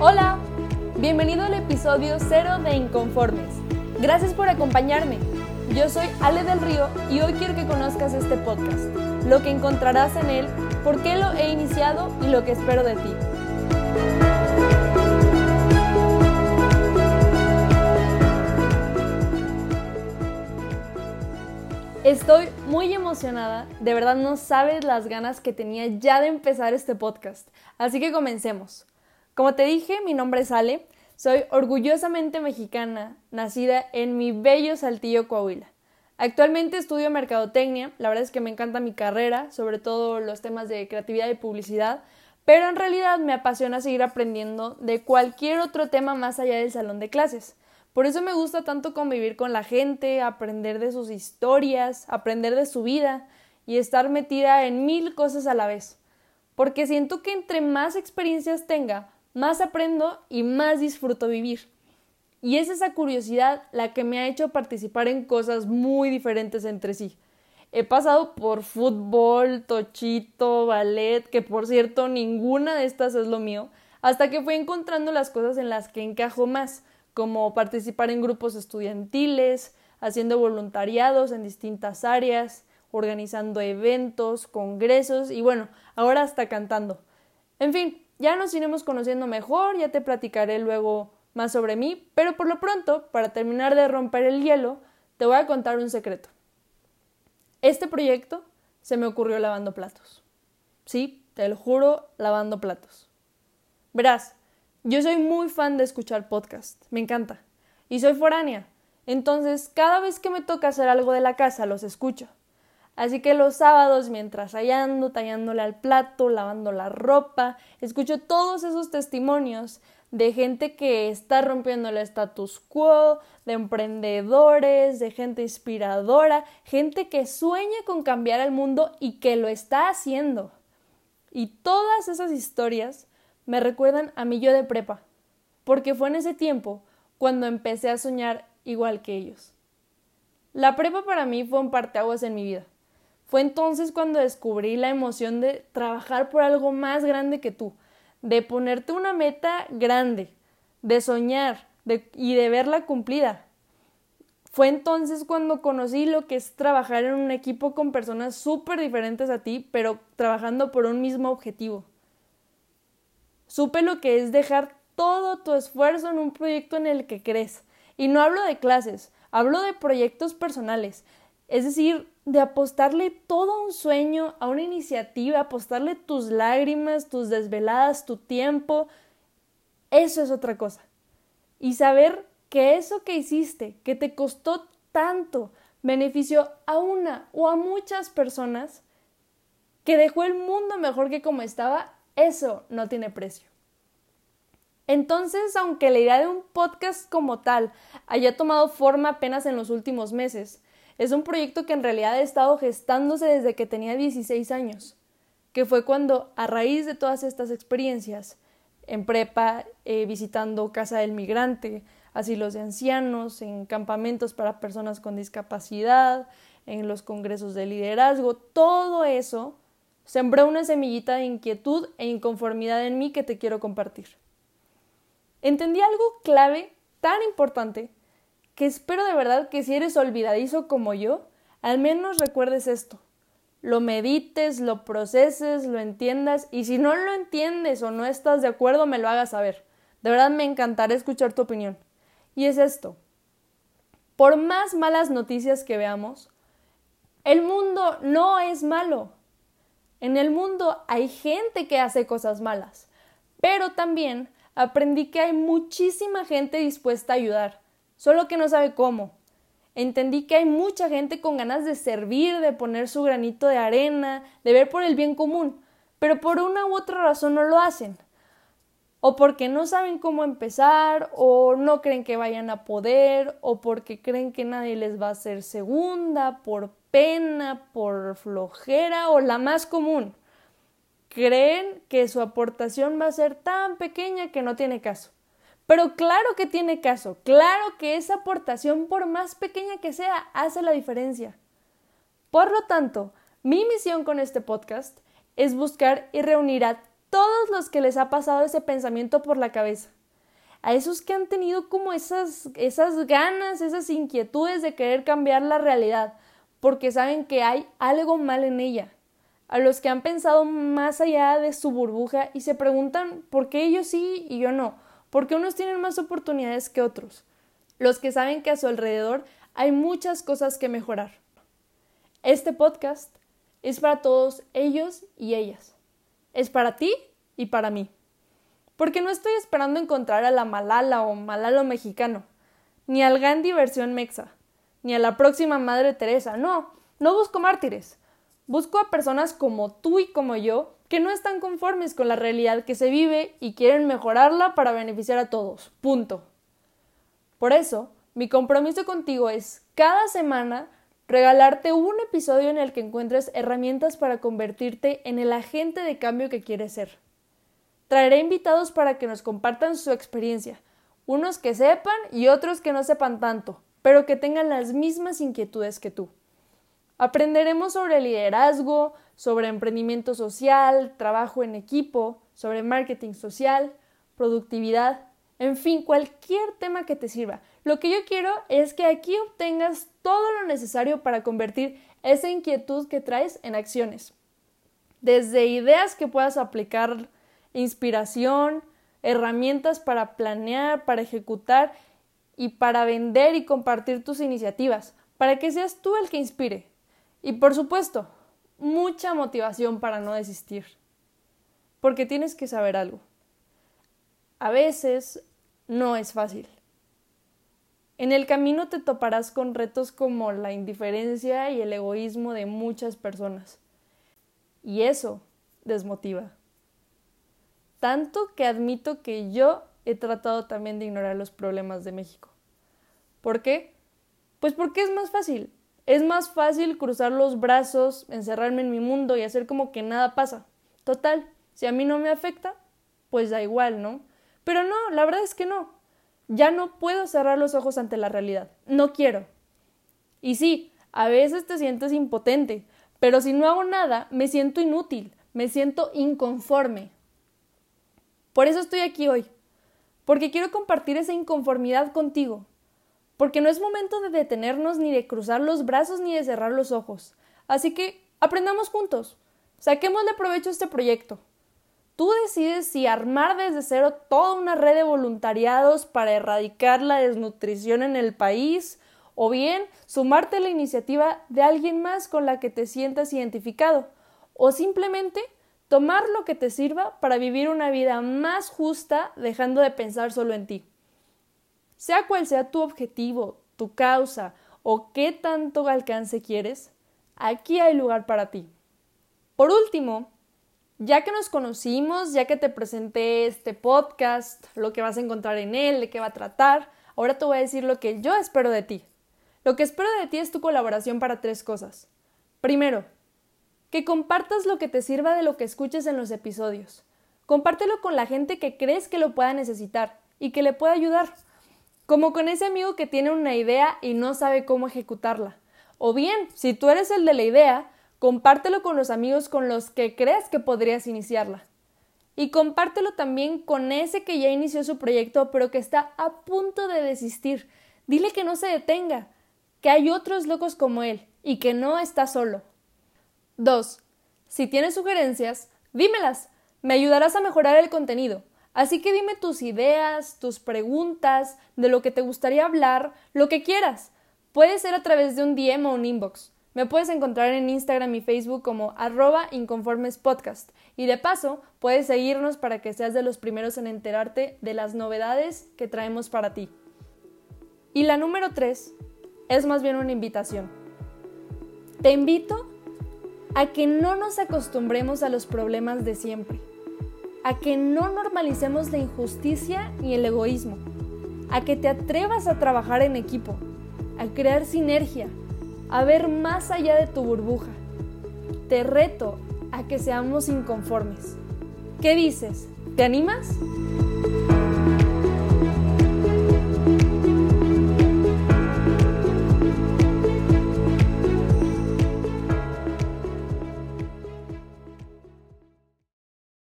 Hola, bienvenido al episodio cero de Inconformes. Gracias por acompañarme. Yo soy Ale del Río y hoy quiero que conozcas este podcast, lo que encontrarás en él, por qué lo he iniciado y lo que espero de ti. Estoy muy emocionada, de verdad no sabes las ganas que tenía ya de empezar este podcast, así que comencemos. Como te dije, mi nombre es Ale, soy orgullosamente mexicana, nacida en mi bello Saltillo, Coahuila. Actualmente estudio mercadotecnia, la verdad es que me encanta mi carrera, sobre todo los temas de creatividad y publicidad, pero en realidad me apasiona seguir aprendiendo de cualquier otro tema más allá del salón de clases. Por eso me gusta tanto convivir con la gente, aprender de sus historias, aprender de su vida y estar metida en mil cosas a la vez. Porque siento que entre más experiencias tenga, más aprendo y más disfruto vivir. Y es esa curiosidad la que me ha hecho participar en cosas muy diferentes entre sí. He pasado por fútbol, tochito, ballet, que por cierto ninguna de estas es lo mío, hasta que fui encontrando las cosas en las que encajo más, como participar en grupos estudiantiles, haciendo voluntariados en distintas áreas, organizando eventos, congresos y bueno, ahora hasta cantando. En fin, ya nos iremos conociendo mejor, ya te platicaré luego más sobre mí, pero por lo pronto, para terminar de romper el hielo, te voy a contar un secreto. Este proyecto se me ocurrió lavando platos. Sí, te lo juro, lavando platos. Verás, yo soy muy fan de escuchar podcast, me encanta. Y soy foránea, entonces cada vez que me toca hacer algo de la casa los escucho. Así que los sábados, mientras ando tallándole al plato, lavando la ropa, escucho todos esos testimonios de gente que está rompiendo el status quo, de emprendedores, de gente inspiradora, gente que sueña con cambiar el mundo y que lo está haciendo. Y todas esas historias me recuerdan a mí yo de prepa, porque fue en ese tiempo cuando empecé a soñar igual que ellos. La prepa para mí fue un parteaguas en mi vida. Fue entonces cuando descubrí la emoción de trabajar por algo más grande que tú, de ponerte una meta grande, de soñar y de verla cumplida. Fue entonces cuando conocí lo que es trabajar en un equipo con personas súper diferentes a ti, pero trabajando por un mismo objetivo. Supe lo que es dejar todo tu esfuerzo en un proyecto en el que crees. Y no hablo de clases, hablo de proyectos personales. Es decir, de apostarle todo un sueño a una iniciativa, apostarle tus lágrimas, tus desveladas, tu tiempo. Eso es otra cosa. Y saber que eso que hiciste, que te costó tanto, benefició a una o a muchas personas, que dejó el mundo mejor que como estaba, eso no tiene precio. Entonces, aunque la idea de un podcast como tal haya tomado forma apenas en los últimos meses, es un proyecto que en realidad ha estado gestándose desde que tenía 16 años, que fue cuando, a raíz de todas estas experiencias, en prepa, eh, visitando Casa del Migrante, asilos de ancianos, en campamentos para personas con discapacidad, en los congresos de liderazgo, todo eso sembró una semillita de inquietud e inconformidad en mí que te quiero compartir. Entendí algo clave, tan importante, que espero de verdad que si eres olvidadizo como yo, al menos recuerdes esto. Lo medites, lo proceses, lo entiendas y si no lo entiendes o no estás de acuerdo, me lo hagas saber. De verdad me encantará escuchar tu opinión. Y es esto. Por más malas noticias que veamos, el mundo no es malo. En el mundo hay gente que hace cosas malas, pero también aprendí que hay muchísima gente dispuesta a ayudar, solo que no sabe cómo. Entendí que hay mucha gente con ganas de servir, de poner su granito de arena, de ver por el bien común, pero por una u otra razón no lo hacen. O porque no saben cómo empezar, o no creen que vayan a poder, o porque creen que nadie les va a hacer segunda, por pena, por flojera o la más común. Creen que su aportación va a ser tan pequeña que no tiene caso. Pero claro que tiene caso, claro que esa aportación, por más pequeña que sea, hace la diferencia. Por lo tanto, mi misión con este podcast es buscar y reunir a todos los que les ha pasado ese pensamiento por la cabeza. A esos que han tenido como esas, esas ganas, esas inquietudes de querer cambiar la realidad, porque saben que hay algo mal en ella. A los que han pensado más allá de su burbuja y se preguntan por qué ellos sí y yo no, por qué unos tienen más oportunidades que otros. Los que saben que a su alrededor hay muchas cosas que mejorar. Este podcast es para todos ellos y ellas. Es para ti y para mí. Porque no estoy esperando encontrar a la Malala o Malalo mexicano, ni al Gandhi versión mexa, ni a la próxima Madre Teresa. No, no busco mártires. Busco a personas como tú y como yo que no están conformes con la realidad que se vive y quieren mejorarla para beneficiar a todos. Punto. Por eso, mi compromiso contigo es cada semana regalarte un episodio en el que encuentres herramientas para convertirte en el agente de cambio que quieres ser. Traeré invitados para que nos compartan su experiencia, unos que sepan y otros que no sepan tanto, pero que tengan las mismas inquietudes que tú. Aprenderemos sobre liderazgo, sobre emprendimiento social, trabajo en equipo, sobre marketing social, productividad, en fin, cualquier tema que te sirva. Lo que yo quiero es que aquí obtengas todo lo necesario para convertir esa inquietud que traes en acciones. Desde ideas que puedas aplicar, inspiración, herramientas para planear, para ejecutar y para vender y compartir tus iniciativas, para que seas tú el que inspire. Y por supuesto, mucha motivación para no desistir. Porque tienes que saber algo. A veces no es fácil. En el camino te toparás con retos como la indiferencia y el egoísmo de muchas personas. Y eso desmotiva. Tanto que admito que yo he tratado también de ignorar los problemas de México. ¿Por qué? Pues porque es más fácil. Es más fácil cruzar los brazos, encerrarme en mi mundo y hacer como que nada pasa. Total, si a mí no me afecta, pues da igual, ¿no? Pero no, la verdad es que no. Ya no puedo cerrar los ojos ante la realidad. No quiero. Y sí, a veces te sientes impotente, pero si no hago nada, me siento inútil, me siento inconforme. Por eso estoy aquí hoy, porque quiero compartir esa inconformidad contigo, porque no es momento de detenernos ni de cruzar los brazos ni de cerrar los ojos. Así que aprendamos juntos, saquémosle provecho este proyecto. Tú decides si armar desde cero toda una red de voluntariados para erradicar la desnutrición en el país o bien sumarte a la iniciativa de alguien más con la que te sientas identificado o simplemente tomar lo que te sirva para vivir una vida más justa dejando de pensar solo en ti. Sea cual sea tu objetivo, tu causa o qué tanto alcance quieres, aquí hay lugar para ti. Por último, ya que nos conocimos, ya que te presenté este podcast, lo que vas a encontrar en él, de qué va a tratar, ahora te voy a decir lo que yo espero de ti. Lo que espero de ti es tu colaboración para tres cosas. Primero, que compartas lo que te sirva de lo que escuches en los episodios. Compártelo con la gente que crees que lo pueda necesitar y que le pueda ayudar. Como con ese amigo que tiene una idea y no sabe cómo ejecutarla. O bien, si tú eres el de la idea, Compártelo con los amigos con los que crees que podrías iniciarla. Y compártelo también con ese que ya inició su proyecto pero que está a punto de desistir. Dile que no se detenga, que hay otros locos como él y que no está solo. 2. Si tienes sugerencias, dímelas. Me ayudarás a mejorar el contenido. Así que dime tus ideas, tus preguntas, de lo que te gustaría hablar, lo que quieras. Puede ser a través de un DM o un inbox. Me puedes encontrar en Instagram y Facebook como arroba inconformespodcast. Y de paso, puedes seguirnos para que seas de los primeros en enterarte de las novedades que traemos para ti. Y la número 3 es más bien una invitación. Te invito a que no nos acostumbremos a los problemas de siempre, a que no normalicemos la injusticia ni el egoísmo, a que te atrevas a trabajar en equipo, a crear sinergia, a ver más allá de tu burbuja. Te reto a que seamos inconformes. ¿Qué dices? ¿Te animas?